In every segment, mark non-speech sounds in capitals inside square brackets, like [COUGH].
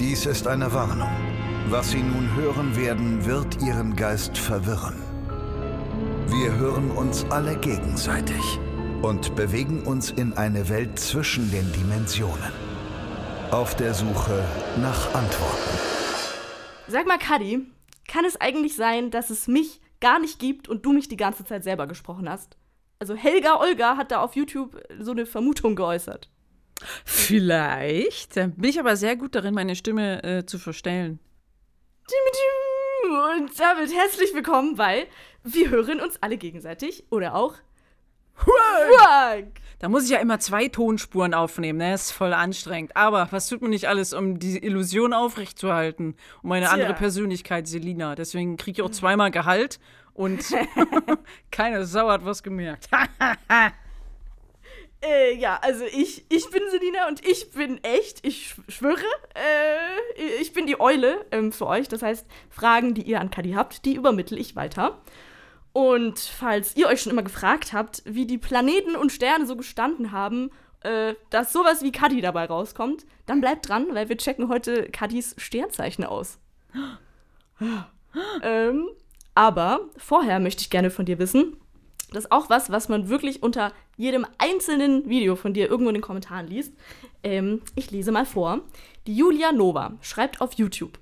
Dies ist eine Warnung. Was Sie nun hören werden, wird Ihren Geist verwirren. Wir hören uns alle gegenseitig und bewegen uns in eine Welt zwischen den Dimensionen. Auf der Suche nach Antworten. Sag mal, Kadi, kann es eigentlich sein, dass es mich gar nicht gibt und du mich die ganze Zeit selber gesprochen hast? Also Helga Olga hat da auf YouTube so eine Vermutung geäußert. Vielleicht. Dann bin ich aber sehr gut darin, meine Stimme äh, zu verstellen. Und damit herzlich willkommen bei Wir hören uns alle gegenseitig oder auch Huag. Da muss ich ja immer zwei Tonspuren aufnehmen, ne? Das ist voll anstrengend. Aber was tut man nicht alles, um die Illusion aufrechtzuerhalten? Um meine Tja. andere Persönlichkeit, Selina. Deswegen kriege ich auch zweimal Gehalt und [LAUGHS] [LAUGHS] keine Sau hat was gemerkt. [LAUGHS] Äh, ja, also ich, ich bin Selina und ich bin echt, ich schwöre, äh, ich bin die Eule ähm, für euch. Das heißt, Fragen, die ihr an Kadi habt, die übermittle ich weiter. Und falls ihr euch schon immer gefragt habt, wie die Planeten und Sterne so gestanden haben, äh, dass sowas wie Kadi dabei rauskommt, dann bleibt dran, weil wir checken heute Kadis Sternzeichen aus. [GASPS] ähm, aber vorher möchte ich gerne von dir wissen, das ist auch was, was man wirklich unter jedem einzelnen Video von dir irgendwo in den Kommentaren liest. Ähm, ich lese mal vor. Die Julia Nova schreibt auf YouTube: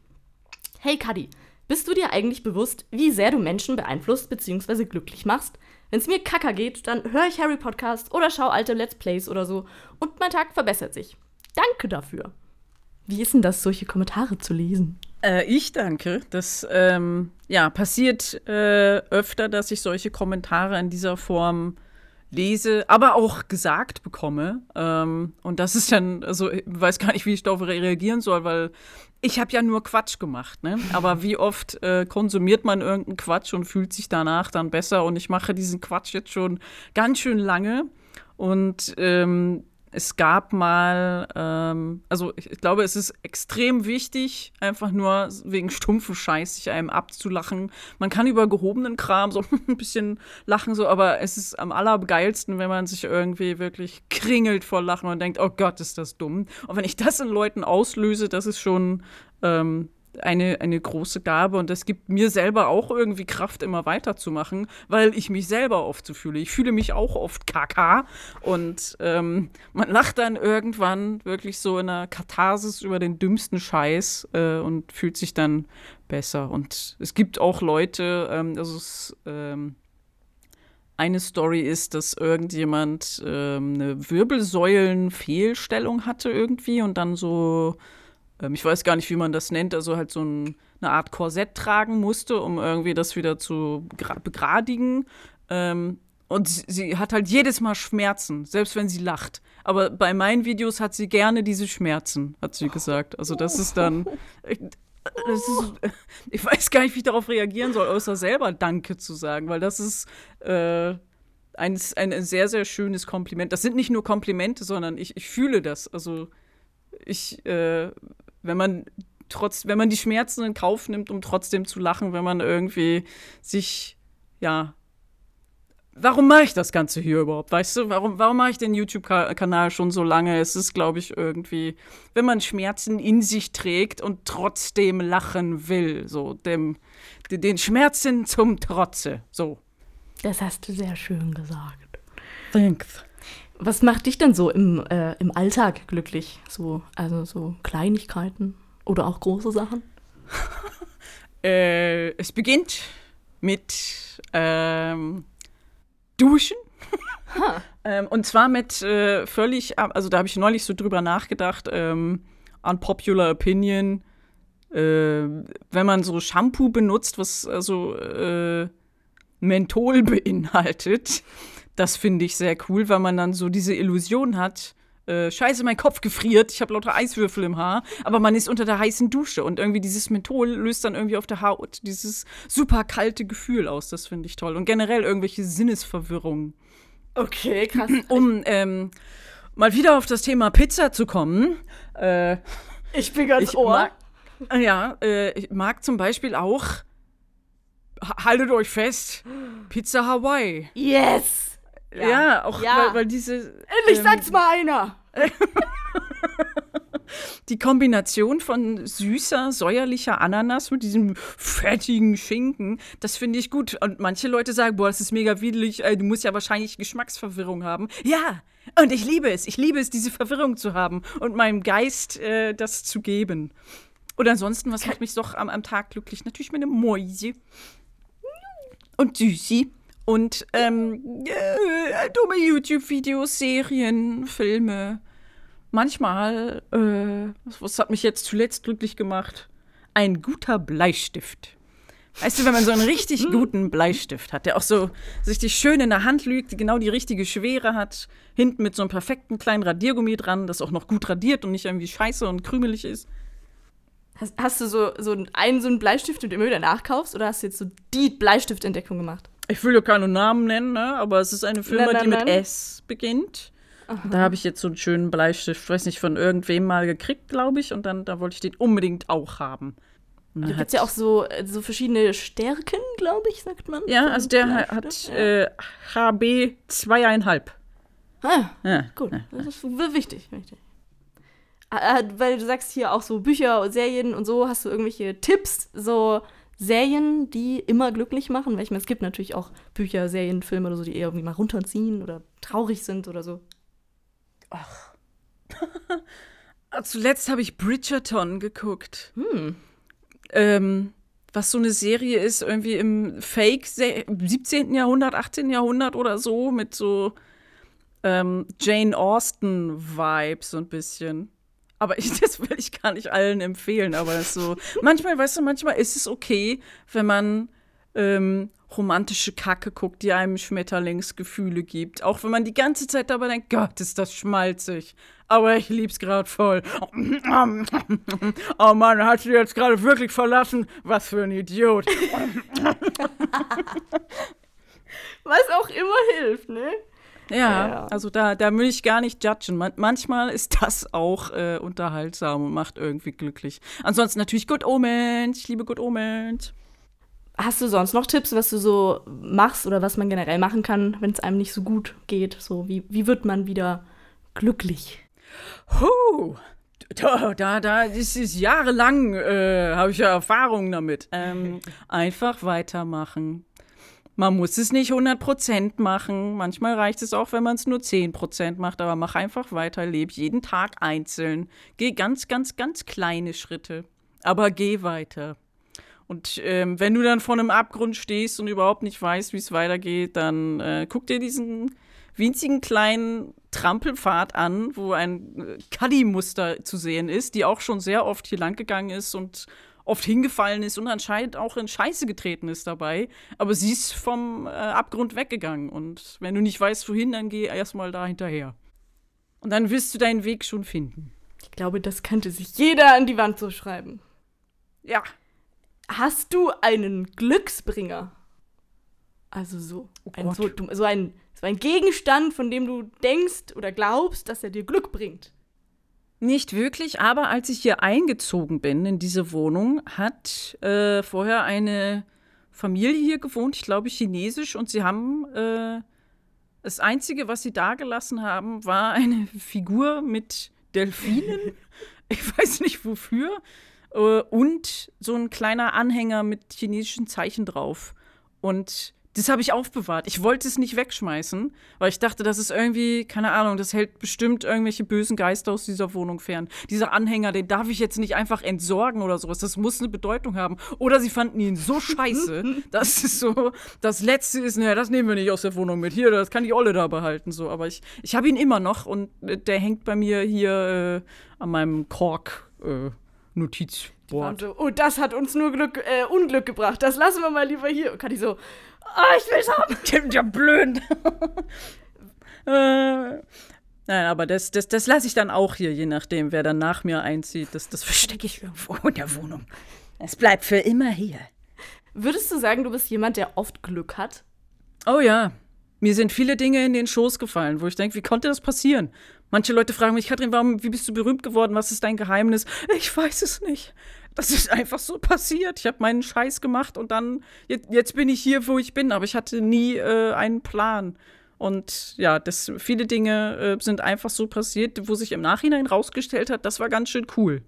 Hey Kadi, bist du dir eigentlich bewusst, wie sehr du Menschen beeinflusst bzw. glücklich machst? Wenn es mir kacker geht, dann höre ich Harry Podcast oder schaue alte Let's Plays oder so und mein Tag verbessert sich. Danke dafür. Wie ist denn das, solche Kommentare zu lesen? Äh, ich danke. Das ähm, ja, passiert äh, öfter, dass ich solche Kommentare in dieser Form lese, aber auch gesagt bekomme. Ähm, und das ist dann, also ich weiß gar nicht, wie ich darauf reagieren soll, weil ich habe ja nur Quatsch gemacht. Ne? Aber [LAUGHS] wie oft äh, konsumiert man irgendeinen Quatsch und fühlt sich danach dann besser? Und ich mache diesen Quatsch jetzt schon ganz schön lange. Und ähm, es gab mal, ähm, also ich, glaube, es ist extrem wichtig, einfach nur wegen stumpfen Scheiß sich einem abzulachen. Man kann über gehobenen Kram so [LAUGHS] ein bisschen lachen, so, aber es ist am allergeilsten, wenn man sich irgendwie wirklich kringelt vor Lachen und denkt, oh Gott, ist das dumm. Und wenn ich das in Leuten auslöse, das ist schon ähm, eine, eine große Gabe und das gibt mir selber auch irgendwie Kraft, immer weiterzumachen, weil ich mich selber oft so fühle. Ich fühle mich auch oft kaka und ähm, man lacht dann irgendwann wirklich so in einer Katharsis über den dümmsten Scheiß äh, und fühlt sich dann besser. Und es gibt auch Leute, ähm, also es, ähm, eine Story ist, dass irgendjemand ähm, eine Wirbelsäulenfehlstellung hatte irgendwie und dann so ähm, ich weiß gar nicht, wie man das nennt, also halt so ein, eine Art Korsett tragen musste, um irgendwie das wieder zu begradigen. Ähm, und sie, hat halt jedes Mal Schmerzen, selbst wenn sie lacht. Aber bei meinen Videos hat sie gerne diese Schmerzen, hat sie gesagt. Also das ist dann. Das ist, [LAUGHS] ich weiß gar nicht, wie ich darauf reagieren soll, außer selber Danke zu sagen, weil das ist äh, ein, ein sehr, sehr schönes Kompliment. Das sind nicht nur Komplimente, sondern ich, ich fühle das. Also ich äh, wenn man trotz, wenn man die Schmerzen in Kauf nimmt, um trotzdem zu lachen, wenn man irgendwie sich, ja, warum mache ich das Ganze hier überhaupt? Weißt du, warum, warum mache ich den YouTube-Kanal schon so lange? Es ist, glaube ich, irgendwie, wenn man Schmerzen in sich trägt und trotzdem lachen will, so dem, den Schmerzen zum Trotze, so. Das hast du sehr schön gesagt. Thanks. Was macht dich denn so im, äh, im Alltag glücklich? So, also so Kleinigkeiten oder auch große Sachen? [LAUGHS] äh, es beginnt mit ähm, Duschen. [LAUGHS] ähm, und zwar mit äh, völlig, also da habe ich neulich so drüber nachgedacht, ähm, unpopular opinion, äh, wenn man so Shampoo benutzt, was also äh, Menthol beinhaltet, das finde ich sehr cool, weil man dann so diese Illusion hat, äh, scheiße, mein Kopf gefriert, ich habe lauter Eiswürfel im Haar, aber man ist unter der heißen Dusche und irgendwie dieses Menthol löst dann irgendwie auf der Haut dieses super kalte Gefühl aus. Das finde ich toll. Und generell irgendwelche Sinnesverwirrungen. Okay, [CLEARS THROAT] krass. Um ähm, mal wieder auf das Thema Pizza zu kommen. Äh, ich bin ganz ich Ohr. Mag, ja, äh, ich mag zum Beispiel auch, haltet euch fest, Pizza Hawaii. Yes! Ja, ja auch ja. Weil, weil, diese. Endlich ähm, sagt's mal einer! [LAUGHS] die Kombination von süßer, säuerlicher Ananas mit diesem fettigen Schinken, das finde ich gut. Und manche Leute sagen, boah, das ist mega widerlich, du musst ja wahrscheinlich Geschmacksverwirrung haben. Ja, und ich liebe es. Ich liebe es, diese Verwirrung zu haben und meinem Geist äh, das zu geben. Oder ansonsten, was macht mich doch am, am Tag glücklich? Natürlich meine Mäuse. Und Süßi. Und ähm, äh, dumme YouTube-Videos, Serien, Filme. Manchmal, äh, was, hat mich jetzt zuletzt glücklich gemacht? Ein guter Bleistift. Weißt du, wenn man so einen richtig [LAUGHS] guten Bleistift hat, der auch so richtig schön in der Hand liegt, genau die richtige Schwere hat, hinten mit so einem perfekten kleinen Radiergummi dran, das auch noch gut radiert und nicht irgendwie scheiße und krümelig ist. Hast, hast du so, so einen, so einen Bleistift, den du immer wieder nachkaufst, oder hast du jetzt so die Bleistiftentdeckung gemacht? Ich will ja keine Namen nennen, ne? aber es ist eine Firma, Nein, nein, die mit nein. S beginnt. Da habe ich jetzt so einen schönen Bleistift, weiß nicht, von irgendwem mal gekriegt, glaube ich. Und dann da wollte ich den unbedingt auch haben. Da gibt es ja auch so, äh, so verschiedene Stärken, glaube ich, sagt man. Ja, also der Bleistift. hat äh, HB zweieinhalb. Ah, Ja. gut, das ist wichtig. wichtig. Ah, ah, Weil du sagst hier auch so Bücher und Serien und so, hast du irgendwelche Tipps, so Serien, die immer glücklich machen? Weil ich meine, es gibt natürlich auch Bücher, Serien, Filme oder so, die eher irgendwie mal runterziehen oder traurig sind oder so. Ah, [LAUGHS] Zuletzt habe ich Bridgerton geguckt. Ähm, was so eine Serie ist, irgendwie im Fake se- 17. Jahrhundert, 18. Jahrhundert oder so, mit so ähm, Jane Austen-Vibes so ein bisschen. Aber ich, [LAUGHS] das will ich gar nicht allen empfehlen, aber so. Manchmal, weißt du, manchmal ist es okay, wenn man ähm, romantische Kacke guckt, die einem Schmetterlingsgefühle gibt. Auch wenn man die ganze Zeit dabei denkt, Gott, ist das schmalzig. Aber ich lieb's gerade voll. Oh Mann, hat sie jetzt gerade wirklich verlassen? Was für ein Idiot. [LAUGHS] Was auch immer hilft, ne? Ja, Ja. also da, da will ich gar nicht judgen. Man, manchmal ist das auch äh, unterhaltsam und macht irgendwie glücklich. Ansonsten natürlich Good Omens. Ich liebe Good Omens. Hast du sonst noch Tipps, was du so machst oder was man generell machen kann, wenn es einem nicht so gut geht? So, wie, wie wird man wieder glücklich? Huh. Da, da, da, ist jahrelang, äh, habe ich ja Erfahrung damit. Ähm, einfach weitermachen. Man muss es nicht 100% machen. Manchmal reicht es auch, wenn man es nur 10% macht. Aber mach einfach weiter. Leb jeden Tag einzeln. Geh ganz, ganz, ganz kleine Schritte. Aber geh weiter. Und ähm, wenn du dann vor einem Abgrund stehst und überhaupt nicht weißt, wie es weitergeht, dann äh, guck dir diesen winzigen kleinen Trampelpfad an, wo ein äh, Cuddy-Muster zu sehen ist, die auch schon sehr oft hier lang gegangen ist und oft hingefallen ist und anscheinend auch in Scheiße getreten ist dabei. Aber sie ist vom äh, Abgrund weggegangen. Und wenn du nicht weißt, wohin, dann geh erstmal da hinterher. Und dann wirst du deinen Weg schon finden. Ich glaube, das könnte sich jeder an die Wand so schreiben. Ja. Hast du einen Glücksbringer? Also so, ein, Gott. so, so, ein, so ein Gegenstand, von dem du denkst oder glaubst, dass er dir Glück bringt. Nicht wirklich, aber als ich hier eingezogen bin in diese Wohnung, hat äh, vorher eine Familie hier gewohnt, ich glaube chinesisch, und sie haben äh, das Einzige, was sie da gelassen haben, war eine [LAUGHS] Figur mit Delfinen. [LAUGHS] ich weiß nicht wofür. Äh, und so ein kleiner Anhänger mit chinesischen Zeichen drauf. Und das habe ich aufbewahrt. Ich wollte es nicht wegschmeißen, weil ich dachte, das ist irgendwie, keine Ahnung, das hält bestimmt irgendwelche bösen Geister aus dieser Wohnung fern. Dieser Anhänger, den darf ich jetzt nicht einfach entsorgen oder sowas. Das muss eine Bedeutung haben. Oder sie fanden ihn so scheiße, [LAUGHS] dass es so das Letzte ist, naja, das nehmen wir nicht aus der Wohnung mit. Hier, das kann die Olle da behalten. So. Aber ich, ich habe ihn immer noch und äh, der hängt bei mir hier äh, an meinem Kork. Äh, Notizboard. Und so, oh, das hat uns nur Glück, äh, Unglück gebracht. Das lassen wir mal lieber hier. Und Kati so, ah, ich will's haben. [LAUGHS] Stimmt ja blöd. [LAUGHS] äh, nein, aber das, das, das lasse ich dann auch hier, je nachdem, wer dann nach mir einzieht. Das, das verstecke ich irgendwo in der Wohnung. Es bleibt für immer hier. Würdest du sagen, du bist jemand, der oft Glück hat? Oh ja, mir sind viele Dinge in den Schoß gefallen, wo ich denke, wie konnte das passieren? Manche Leute fragen mich, Katrin, warum, wie bist du berühmt geworden? Was ist dein Geheimnis? Ich weiß es nicht. Das ist einfach so passiert. Ich habe meinen Scheiß gemacht und dann, jetzt, jetzt bin ich hier, wo ich bin, aber ich hatte nie äh, einen Plan. Und ja, das, viele Dinge äh, sind einfach so passiert, wo sich im Nachhinein rausgestellt hat, das war ganz schön cool.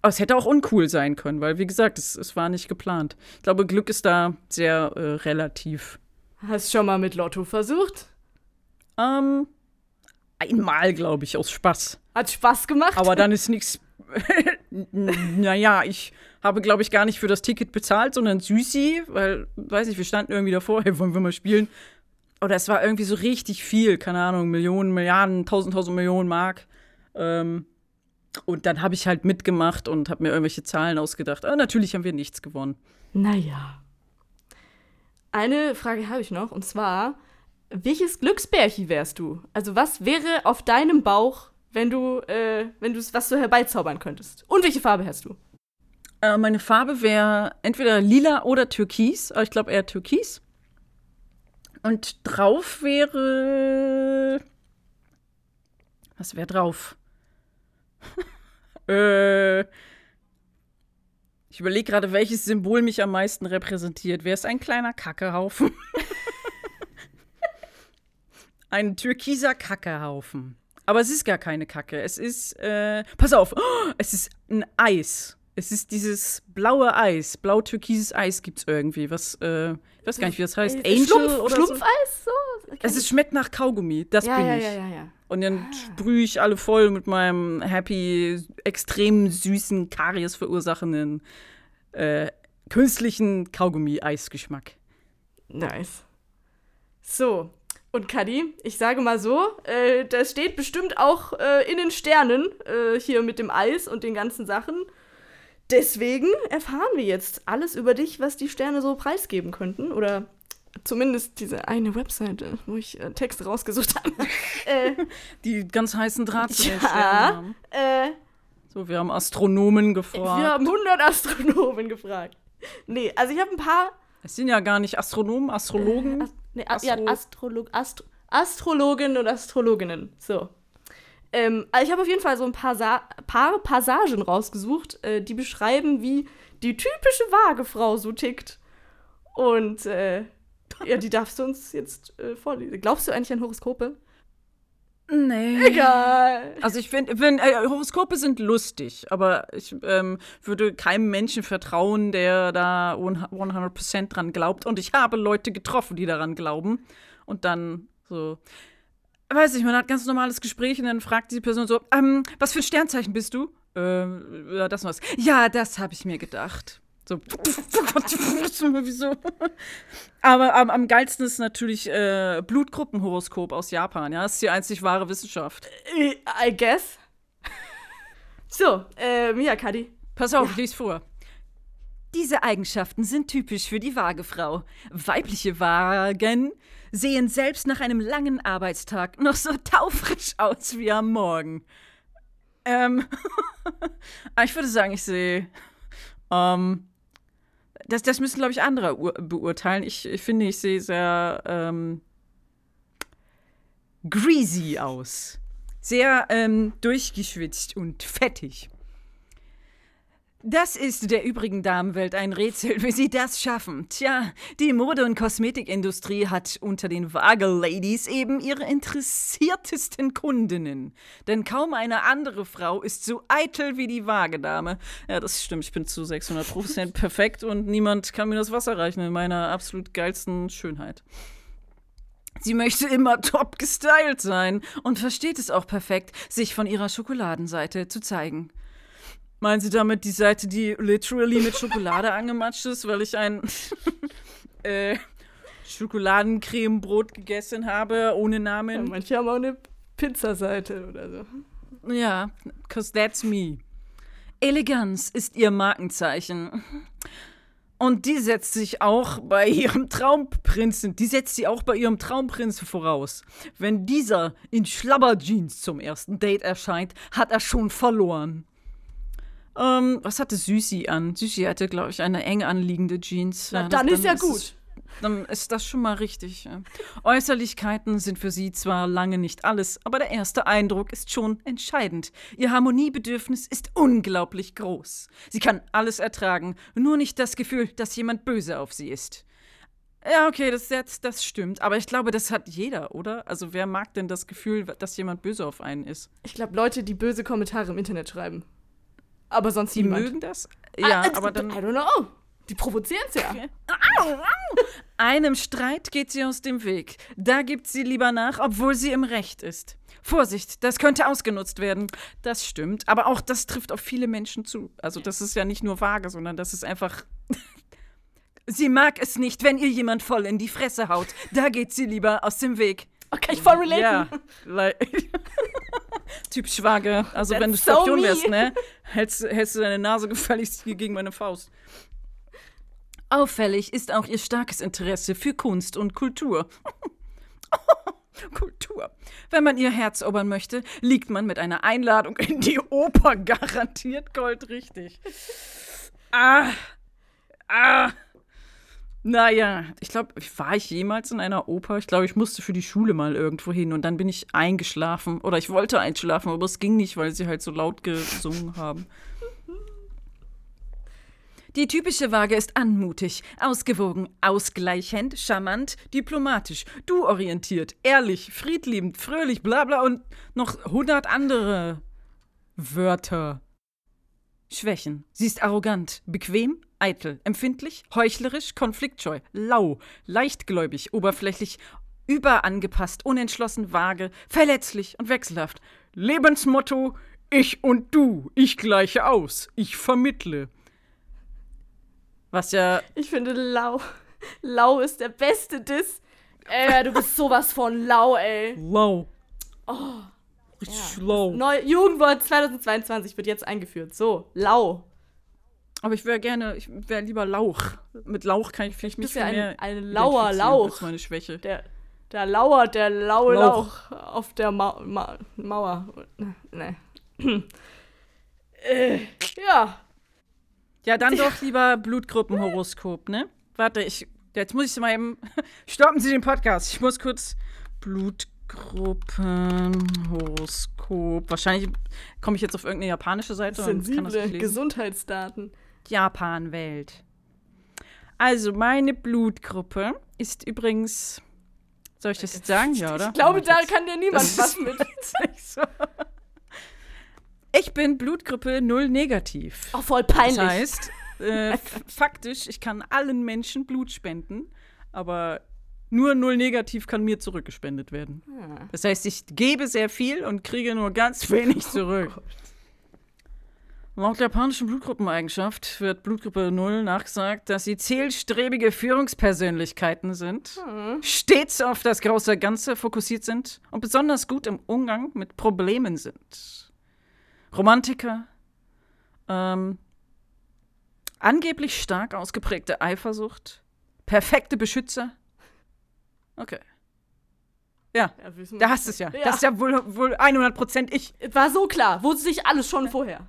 Aber es hätte auch uncool sein können, weil, wie gesagt, es, es war nicht geplant. Ich glaube, Glück ist da sehr äh, relativ. Hast schon mal mit Lotto versucht? Ähm, einmal, glaube ich, aus Spaß. Hat Spaß gemacht? Aber dann ist nichts. [LAUGHS] naja, ich habe, glaube ich, gar nicht für das Ticket bezahlt, sondern Süßi, weil, weiß ich, wir standen irgendwie davor, [LAUGHS] hey, wollen wir mal spielen? Oder es war irgendwie so richtig viel, keine Ahnung, Millionen, Milliarden, tausend, tausend Millionen Mark. Ähm, und dann habe ich halt mitgemacht und habe mir irgendwelche Zahlen ausgedacht. Aber natürlich haben wir nichts gewonnen. Naja. Eine Frage habe ich noch, und zwar, welches Glücksbärchen wärst du? Also was wäre auf deinem Bauch, wenn du, äh, wenn du was so herbeizaubern könntest? Und welche Farbe hast du? Äh, meine Farbe wäre entweder lila oder türkis, aber ich glaube eher türkis. Und drauf wäre. Was wäre drauf? [LAUGHS] äh. Ich überlege gerade, welches Symbol mich am meisten repräsentiert. Wäre es ein kleiner Kackehaufen? [LAUGHS] ein türkiser Kackehaufen. Aber es ist gar keine Kacke. Es ist, äh, pass auf, oh, es ist ein Eis. Es ist dieses blaue Eis, blau-türkises Eis gibt es irgendwie. Was, äh, ich weiß gar nicht, wie das heißt. Äh, Angel Schlumpf, oder Schlumpfeis? So? so? Es ist, schmeckt nach Kaugummi, das ja, bin ja, ich. ja, ja, ja. Und dann sprühe ich alle voll mit meinem happy, extrem süßen, Karies verursachenden, äh, künstlichen Kaugummi-Eisgeschmack. Nice. So, und Kadi, ich sage mal so, äh, das steht bestimmt auch äh, in den Sternen äh, hier mit dem Eis und den ganzen Sachen. Deswegen erfahren wir jetzt alles über dich, was die Sterne so preisgeben könnten. Oder zumindest diese eine Webseite, wo ich äh, Texte rausgesucht habe. [LAUGHS] äh, Die ganz heißen Draht zu den Ja, Sternen haben. äh, So, wir haben Astronomen gefragt. wir haben 100 Astronomen gefragt. Nee, also ich habe ein paar Es sind ja gar nicht Astronomen, Astrologen. Ast nee, a- ja, Astro- Astrolog Astro Astrologen und Astrologinnen. So. Ähm, also ich habe auf jeden Fall so ein paar, Sa paar Passagen rausgesucht, äh, die beschreiben, wie die typische Waagefrau so tickt. Und äh, ja, die darfst du uns jetzt äh, vorlesen. Glaubst du eigentlich an Horoskope? Nee. Egal. Also ich finde, wenn äh, Horoskope sind lustig, aber ich ähm, würde keinem Menschen vertrauen, der da 100% dran glaubt. Und ich habe Leute getroffen, die daran glauben. Und dann so, weiß ich, man hat ganz normales Gespräch und dann fragt die Person so, ähm, was für ein Sternzeichen bist du? Ähm, ja, das und was. Ja, das habe ich mir gedacht. So, wieso? Aber am, am geilsten ist natürlich äh, Blutgruppenhoroskop aus Japan. Ja, das ist die einzig wahre Wissenschaft. I, I guess. So, ähm, ja, Kadi. Pass auf, ich lese vor. Diese Eigenschaften sind typisch für die Waagefrau. Weibliche Wagen sehen selbst nach einem langen Arbeitstag noch so taufrisch aus wie am Morgen. Ähm, [LAUGHS] ich würde sagen, ich sehe. Ähm, das, das müssen, glaube ich, andere ur- beurteilen. Ich, ich finde, ich sehe sehr ähm, greasy aus. Sehr ähm, durchgeschwitzt und fettig. Das ist der übrigen Damenwelt ein Rätsel, wie sie das schaffen. Tja, die Mode- und Kosmetikindustrie hat unter den Waage-Ladies eben ihre interessiertesten Kundinnen. Denn kaum eine andere Frau ist so eitel wie die Waagedame. Ja, das stimmt, ich bin zu 600% [LAUGHS] perfekt und niemand kann mir das Wasser reichen in meiner absolut geilsten Schönheit. Sie möchte immer top gestylt sein und versteht es auch perfekt, sich von ihrer Schokoladenseite zu zeigen. Meinen Sie damit die Seite, die literally mit Schokolade angematscht ist, weil ich ein [LAUGHS] äh, Schokoladencremebrot gegessen habe, ohne Ja, Namen? manche haben auch eine Pizzaseite oder so. Ja, cause that's me. Eleganz ist ihr Markenzeichen. Und die setzt sich auch bei ihrem Traumprinzen, die setzt sie auch bei ihrem Traumprinzen voraus. Wenn dieser in Schlabberjeans zum ersten Date erscheint, hat er schon verloren. Ähm, was hatte Süßi an? Süßi hatte, glaube ich, eine eng anliegende Jeans. Na, Ja, dann ist ja es- gut. dann ist das schon mal richtig. Ja. Äußerlichkeiten sind für sie zwar lange nicht alles, aber der erste Eindruck ist schon entscheidend. Ihr Harmoniebedürfnis ist unglaublich groß. Sie kann alles ertragen, nur nicht das Gefühl, dass jemand böse auf sie ist. Ja, okay, das, das, das stimmt. Aber ich glaube, das hat jeder, oder? Also wer mag denn das Gefühl, dass jemand böse auf einen ist? Ich glaube, Leute, die böse Kommentare im Internet schreiben. Aber sonst Die niemand. mögen das? Ja, Ah, aber dann. I don't know. Die provozieren es ja. Einem Streit geht sie aus dem Weg. Da gibt sie lieber nach, obwohl sie im Recht ist. Vorsicht, das könnte ausgenutzt werden. Das stimmt, aber auch das trifft auf viele Menschen zu. Also das ist ja nicht nur vage, sondern das ist einfach. [LAUGHS] sie mag es nicht, wenn ihr jemand voll in die Fresse haut. Da geht sie lieber aus dem Weg. Okay, ich voll relaten. Ja, like, [LAUGHS] [LAUGHS] Typ Schwager. Also wenn du That's so Skorpion me. wärst, ne? Hältst, hältst du deine Nase gefälligst hier gegen meine Faust. Auffällig ist auch ihr starkes Interesse für Kunst und Kultur. [LAUGHS] Kultur. Wenn man ihr Herz erobern möchte, liegt man mit einer Einladung in die Oper garantiert goldrichtig. Ah. Ah. Naja, ich glaube, war ich jemals in einer Oper? Ich glaube, ich musste für die Schule mal irgendwo hin und dann bin ich eingeschlafen. Oder ich wollte einschlafen, aber es ging nicht, weil sie halt so laut gesungen haben. Die typische Waage ist anmutig, ausgewogen, ausgleichend, charmant, diplomatisch, du-orientiert, ehrlich, friedliebend, fröhlich, bla bla und noch hundert andere Wörter. Schwächen. Sie ist arrogant, bequem, eitel, empfindlich, heuchlerisch, konfliktscheu, lau, leichtgläubig, oberflächlich, überangepasst, unentschlossen, vage, verletzlich und wechselhaft. Lebensmotto: Ich und du, ich gleiche aus, ich vermittle. Was ja Ich finde lau. Lau ist der beste Diss. Ey, du bist sowas von lau, ey. lau. Richtig schlau. Neu Jugendwort 2022 wird jetzt eingeführt. So, lau. Aber ich wäre gerne, ich wäre lieber Lauch. Mit Lauch kann ich vielleicht mich bist ja viel ein, mehr ein lauer. Lauch. Das ist meine Schwäche. Der, der lauert, der laue Lauch. Lauch, auf der Ma Ma Mauer. Ne. äh, [CLEARS THROAT] ja. Ja, dann doch lieber Blutgruppenhoroskop, ne? Warte, ich. Jetzt muss ich mal eben. [LAUGHS] Stoppen Sie den Podcast. Ich muss kurz. Blutgruppenhoroskop. Wahrscheinlich komme ich jetzt auf irgendeine japanische Seite und kann das Sensible lesen. Gesundheitsdaten. Japan-Welt. Also, meine Blutgruppe ist übrigens. Soll ich das jetzt sagen? Ja, oder? Ich glaube, Oh, da kann dir niemand Das [LAUGHS] was mit. so. Ich bin Blutgruppe 0 negativ. Oh, voll peinlich. Das heißt, äh, faktisch, ich kann allen Menschen Blut spenden, aber nur null negativ kann mir zurückgespendet werden. Ah. Das heißt, ich gebe sehr viel und kriege nur ganz [LAUGHS] wenig zurück. Laut japanischen Blutgruppeneigenschaft wird Blutgruppe 0 nachgesagt, dass sie zielstrebige Führungspersönlichkeiten sind, stets auf das große Ganze fokussiert sind und besonders gut im Umgang mit Problemen sind. Romantiker, ähm, angeblich stark ausgeprägte Eifersucht, perfekte Beschützer. Okay. Ja, Ja, da hast du es ja. Ja. Das ist ja wohl, wohl 100% ich. War so klar. Wusste sich alles schon vorher.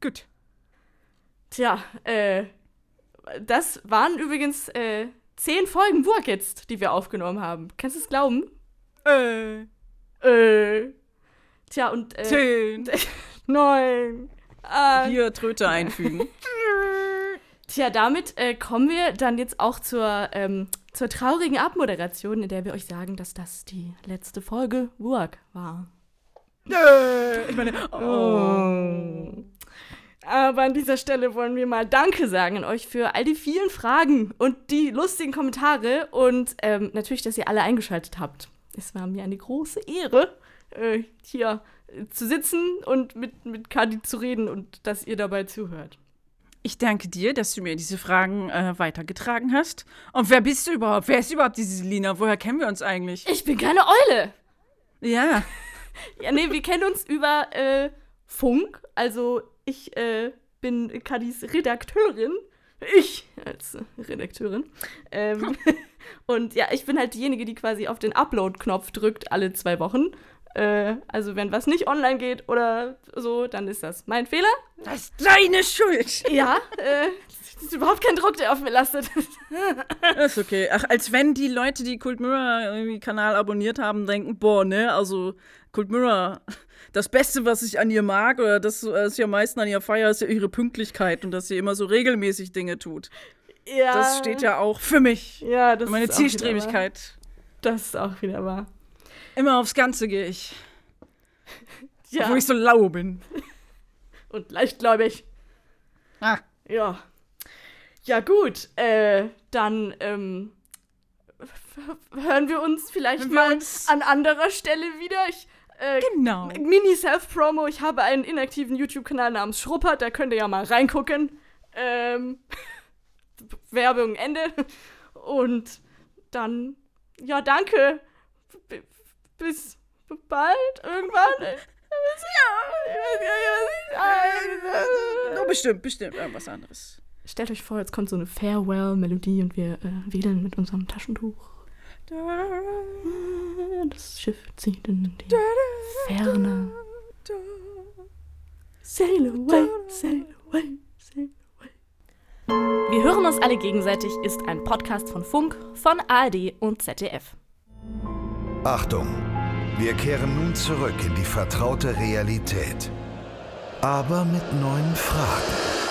Gut. Tja, äh, das waren übrigens äh, zehn Folgen Wurk jetzt, die wir aufgenommen haben. Kannst du es glauben? Äh, Äh. Tja, und äh, zehn. [LAUGHS] neun. Ah, Hier Tröte einfügen. [LAUGHS] Tja, damit äh, kommen wir dann jetzt auch zur, ähm, zur traurigen Abmoderation, in der wir euch sagen, dass das die letzte Folge Wurk war. Ich meine, oh. Aber an dieser Stelle wollen wir mal Danke sagen an euch für all die vielen Fragen und die lustigen Kommentare und ähm, natürlich, dass ihr alle eingeschaltet habt. Es war mir eine große Ehre, äh, hier äh, zu sitzen und mit, mit Kadi zu reden und dass ihr dabei zuhört. Ich danke dir, dass du mir diese Fragen äh, weitergetragen hast. Und wer bist du überhaupt? Wer ist überhaupt diese Selina? Woher kennen wir uns eigentlich? Ich bin keine Eule! Ja. [LAUGHS] Ja, nee, wir kennen uns über äh, Funk. Also ich äh, bin Kadis Redakteurin. Ich als Redakteurin. Ähm, [LAUGHS] und ja, ich bin halt diejenige, die quasi auf den Upload-Knopf drückt alle zwei Wochen. Äh, also wenn was nicht online geht oder so, dann ist das mein Fehler. Das ist deine Schuld. Ja, äh, es ist überhaupt kein Druck, der auf mir lastet. [LAUGHS] Das ist okay. Ach, als wenn die Leute, die Kult Mirror irgendwie Kanal abonniert haben, denken, boah, ne, also Kult Mirror, das Beste, was ich an ihr mag oder das, was ich am meisten an ihr feiere, ist ja ihre Pünktlichkeit und dass sie immer so regelmäßig Dinge tut. Ja. Das steht ja auch für mich. Ja, das meine ist. Zielstrebigkeit. Das ist auch wieder wahr. Immer aufs Ganze gehe ich. [LAUGHS] Ja, Obwohl ich so lau bin. [LAUGHS] und leichtgläubig. Ah. Ja. Ja, gut. Äh, dann ähm, hören wir uns vielleicht wir mal uns- an anderer Stelle wieder. Ich, äh, Genau. Mini-Self-Promo. Ich habe einen inaktiven YouTube-Kanal namens Schruppert. Da könnt ihr ja mal reingucken. Ähm, [LAUGHS] Werbung Ende. Und dann, ja, danke. B bis bald irgendwann. Oh, bestimmt, bestimmt. Irgendwas anderes. Stellt euch vor, jetzt kommt so eine Farewell-Melodie und wir äh, wedeln mit unserem Taschentuch. Das Schiff zieht in die Ferne. Sail away, sail away, sail away. Wir hören uns alle gegenseitig ist ein Podcast von Funk, von ARD und ZDF. Achtung, wir kehren nun zurück in die vertraute Realität. Aber mit neuen Fragen.